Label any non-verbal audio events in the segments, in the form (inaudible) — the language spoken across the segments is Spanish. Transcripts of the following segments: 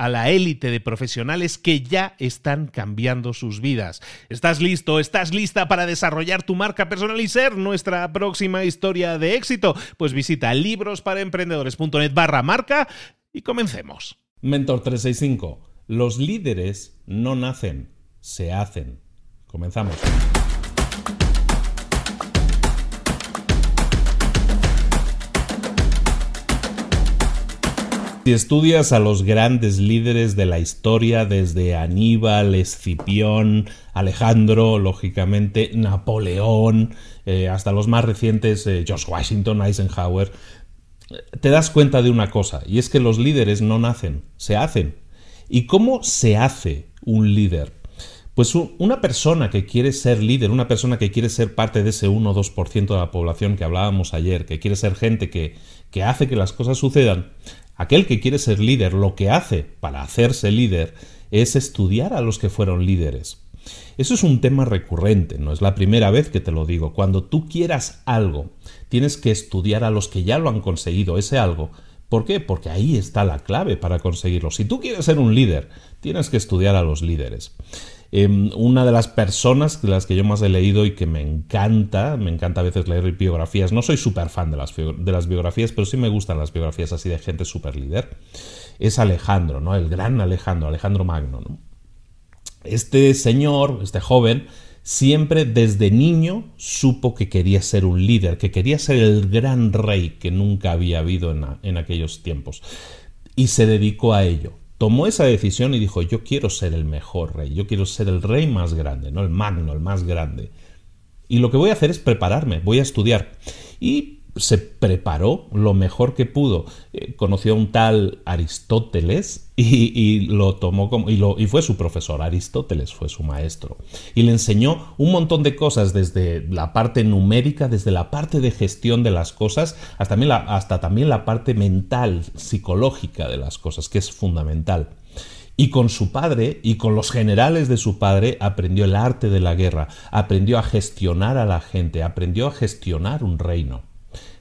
a la élite de profesionales que ya están cambiando sus vidas. ¿Estás listo? ¿Estás lista para desarrollar tu marca personal y ser nuestra próxima historia de éxito? Pues visita librosparaemprendedores.net barra marca y comencemos. Mentor 365. Los líderes no nacen, se hacen. Comenzamos. Si estudias a los grandes líderes de la historia, desde Aníbal, Escipión, Alejandro, lógicamente, Napoleón, eh, hasta los más recientes, eh, George Washington, Eisenhower, te das cuenta de una cosa, y es que los líderes no nacen, se hacen. ¿Y cómo se hace un líder? Pues una persona que quiere ser líder, una persona que quiere ser parte de ese 1 o 2% de la población que hablábamos ayer, que quiere ser gente que, que hace que las cosas sucedan, Aquel que quiere ser líder lo que hace para hacerse líder es estudiar a los que fueron líderes. Eso es un tema recurrente, no es la primera vez que te lo digo. Cuando tú quieras algo, tienes que estudiar a los que ya lo han conseguido ese algo. ¿Por qué? Porque ahí está la clave para conseguirlo. Si tú quieres ser un líder, tienes que estudiar a los líderes. Em, una de las personas de las que yo más he leído y que me encanta, me encanta a veces leer biografías, no soy súper fan de las, de las biografías, pero sí me gustan las biografías así de gente súper líder, es Alejandro, ¿no? El gran Alejandro, Alejandro Magno, Este señor, este joven, siempre desde niño supo que quería ser un líder, que quería ser el gran rey que nunca había habido en aquellos tiempos. Y se dedicó a ello tomó esa decisión y dijo, yo quiero ser el mejor rey, yo quiero ser el rey más grande, no el magno, el más grande. Y lo que voy a hacer es prepararme, voy a estudiar. Y se preparó lo mejor que pudo. Eh, conoció a un tal Aristóteles y, lo tomó como. Y, lo, y, fue su profesor. Aristóteles fue su maestro. Y le enseñó un montón de cosas, desde la parte numérica, desde la parte de gestión de las cosas, hasta también la, hasta también la parte mental, psicológica de las cosas, que es fundamental. Y con su padre y con los generales de su padre aprendió el arte de la guerra, aprendió a gestionar a la gente, aprendió a gestionar un reino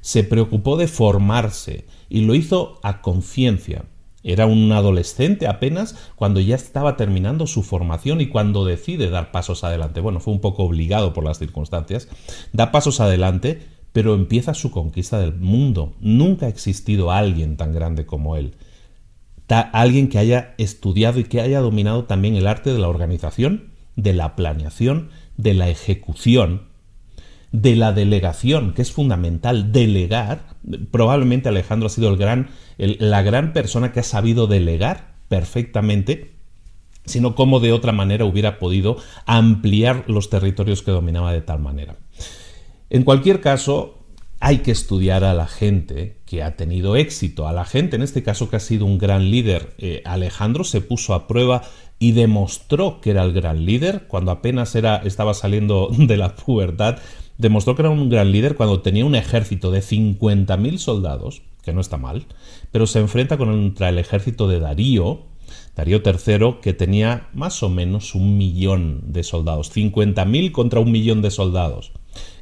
se preocupó de formarse y lo hizo a conciencia. Era un adolescente apenas cuando ya estaba terminando su formación y cuando decide dar pasos adelante. Bueno, fue un poco obligado por las circunstancias. Da pasos adelante, pero empieza su conquista del mundo. Nunca ha existido alguien tan grande como él. alguien que haya estudiado y que haya dominado también el arte de la organización, de la planeación, de la ejecución de la delegación, que es fundamental, delegar. Probablemente Alejandro ha sido el gran, la gran persona que ha sabido delegar perfectamente, sino cómo de otra manera hubiera podido ampliar los territorios que dominaba de tal manera. En cualquier caso, hay que estudiar a la gente que ha tenido éxito, a la gente en este caso que ha sido un gran líder. Eh, Alejandro se puso a prueba y demostró que era el gran líder cuando apenas era, estaba saliendo de la pubertad demostró que era un gran líder cuando tenía un ejército de 50.000 soldados, que no está mal, pero se enfrenta contra el ejército de Darío, Darío III, que tenía más o menos un millón de soldados, 50.000 contra un millón de soldados.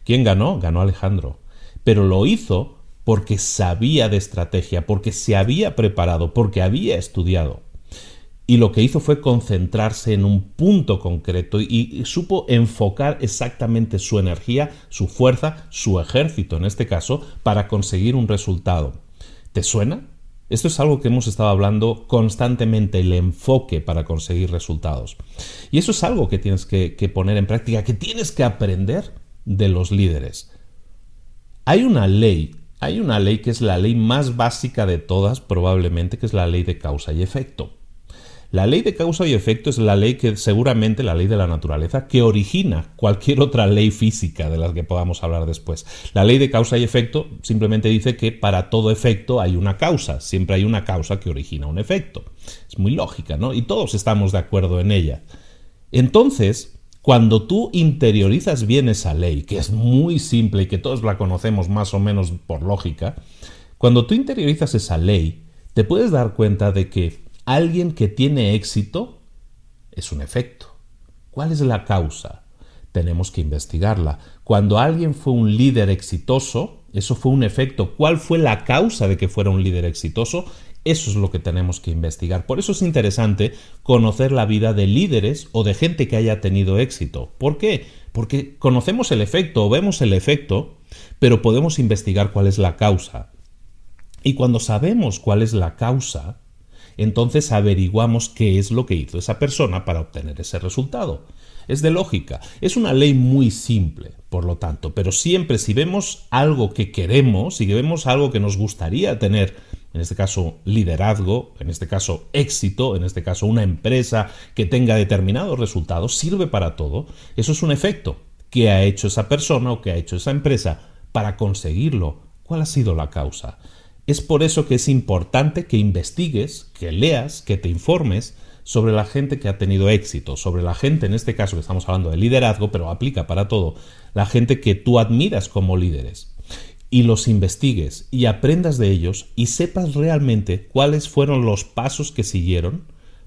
¿Quién ganó? Ganó Alejandro. Pero lo hizo porque sabía de estrategia, porque se había preparado, porque había estudiado. Y lo que hizo fue concentrarse en un punto concreto y, supo enfocar exactamente su energía, su fuerza, su ejército en este caso, para conseguir un resultado. ¿Te suena? Esto es algo que hemos estado hablando constantemente, el enfoque para conseguir resultados. Y eso es algo que tienes que, poner en práctica, que tienes que aprender de los líderes. Hay una ley, hay una ley que es la ley más básica de todas probablemente, que es la ley de causa y efecto. La ley de causa y efecto es la ley que seguramente la ley de la naturaleza que origina cualquier otra ley física de las que podamos hablar después. La ley de causa y efecto simplemente dice que para todo efecto hay una causa, siempre hay una causa que origina un efecto. Es muy lógica, ¿no? Y todos estamos de acuerdo en ella. Entonces, cuando tú interiorizas bien esa ley, que es muy simple y que todos la conocemos más o menos por lógica, cuando tú interiorizas esa ley, te puedes dar cuenta de que alguien que tiene éxito es un efecto. ¿Cuál es la causa? Tenemos que investigarla. Cuando alguien fue un líder exitoso, eso fue un efecto. ¿Cuál fue la causa de que fuera un líder exitoso? Eso es lo que tenemos que investigar. Por eso es interesante conocer la vida de líderes o de gente que haya tenido éxito. ¿Por qué? Porque conocemos el efecto o vemos el efecto, pero podemos investigar cuál es la causa. Y cuando sabemos cuál es la causa, entonces averiguamos qué es lo que hizo esa persona para obtener ese resultado. Es de lógica, es una ley muy simple, por lo tanto, pero siempre si vemos algo que queremos, si vemos algo que nos gustaría tener, en este caso liderazgo, en este caso éxito, en este caso una empresa que tenga determinados resultados, sirve para todo, eso es un efecto que ha hecho esa persona o que ha hecho esa empresa para conseguirlo. ¿Cuál ha sido la causa? Es por eso que es importante que investigues, que leas, que te informes sobre la gente que ha tenido éxito, sobre la gente, en este caso que estamos hablando de liderazgo, pero aplica para todo, la gente que tú admiras como líderes. Y los investigues y aprendas de ellos y sepas realmente cuáles fueron los pasos que siguieron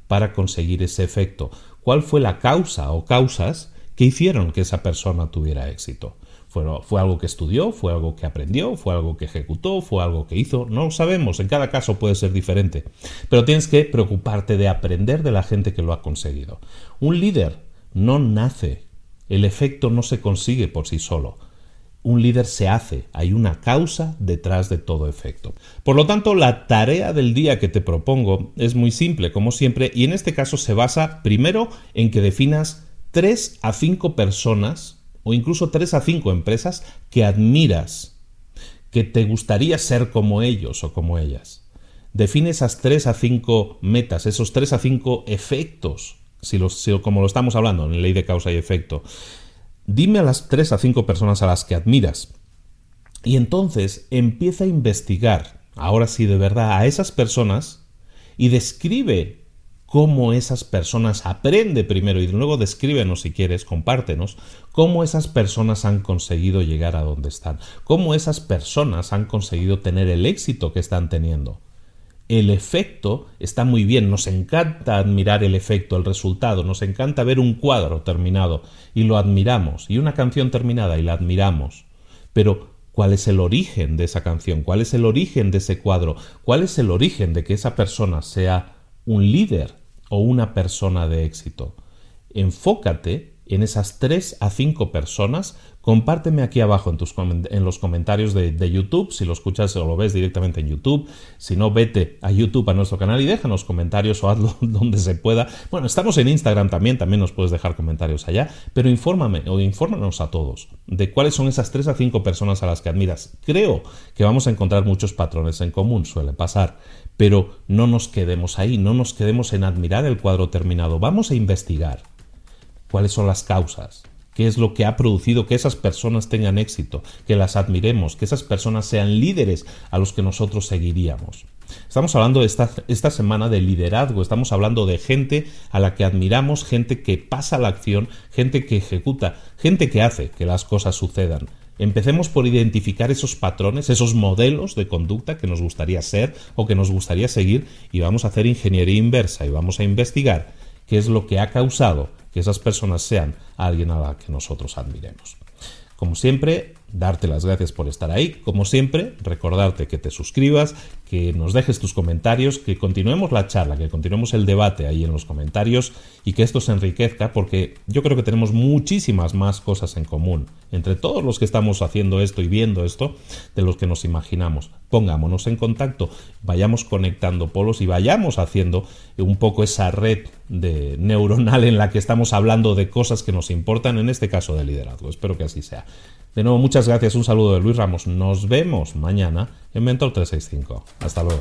para conseguir ese efecto, cuál fue la causa o causas que hicieron que esa persona tuviera éxito. Fue, algo que estudió, fue algo que aprendió, fue algo que ejecutó, fue algo que hizo, no lo sabemos, en cada caso puede ser diferente. Pero tienes que preocuparte de aprender de la gente que lo ha conseguido. Un líder no nace, el efecto no se consigue por sí solo. Un líder se hace, hay una causa detrás de todo efecto. Por lo tanto, la tarea del día que te propongo es muy simple, como siempre, y en este caso se basa primero en que definas tres a cinco personas o incluso tres a cinco empresas que admiras, que te gustaría ser como ellos o como ellas. Define esas tres a cinco metas, esos tres a cinco efectos, si, como lo estamos hablando en ley de causa y efecto. Dime a las tres a cinco personas a las que admiras. Y entonces empieza a investigar, ahora sí de verdad, a esas personas y describe cómo esas personas, aprende primero y luego descríbenos si quieres, compártenos, cómo esas personas han conseguido llegar a donde están, cómo esas personas han conseguido tener el éxito que están teniendo. El efecto está muy bien, nos encanta admirar el efecto, el resultado, nos encanta ver un cuadro terminado y lo admiramos, y una canción terminada y la admiramos. Pero, ¿cuál es el origen de esa canción? ¿Cuál es el origen de ese cuadro? ¿Cuál es el origen de que esa persona sea un líder o una persona de éxito. Enfócate en esas tres a cinco personas. Compárteme aquí abajo en, los comentarios de, de, YouTube, si lo escuchas o lo ves directamente en YouTube. Si no, vete a YouTube, a nuestro canal y déjanos comentarios o hazlo (laughs) donde se pueda. Bueno, estamos en Instagram también, también nos puedes dejar comentarios allá, pero infórmame o infórmanos a todos de cuáles son esas tres a cinco personas a las que admiras. Creo que vamos a encontrar muchos patrones en común, suele pasar. Pero no nos quedemos ahí, no nos quedemos en admirar el cuadro terminado, vamos a investigar cuáles son las causas, qué es lo que ha producido que esas personas tengan éxito, que las admiremos, que esas personas sean líderes a los que nosotros seguiríamos. Estamos hablando esta, esta semana de liderazgo, estamos hablando de gente a la que admiramos, gente que pasa la acción, gente que ejecuta, gente que hace que las cosas sucedan. Empecemos por identificar esos patrones, esos modelos de conducta que nos gustaría ser o que nos gustaría seguir y vamos a hacer ingeniería inversa y vamos a investigar qué es lo que ha causado que esas personas sean alguien a la que nosotros admiremos. Como siempre, darte las gracias por estar ahí. Como siempre, recordarte que te suscribas, que nos dejes tus comentarios, que continuemos la charla, que continuemos el debate ahí en los comentarios y que esto se enriquezca porque yo creo que tenemos muchísimas más cosas en común entre todos los que estamos haciendo esto y viendo esto de los que nos imaginamos. Pongámonos en contacto, vayamos conectando polos y vayamos haciendo un poco esa red de neuronal en la que estamos hablando de cosas que nos importan, en este caso de liderazgo. Espero que así sea. De nuevo, muchas gracias. Un saludo de Luis Ramos. Nos vemos mañana en Mentor 365. Hasta luego.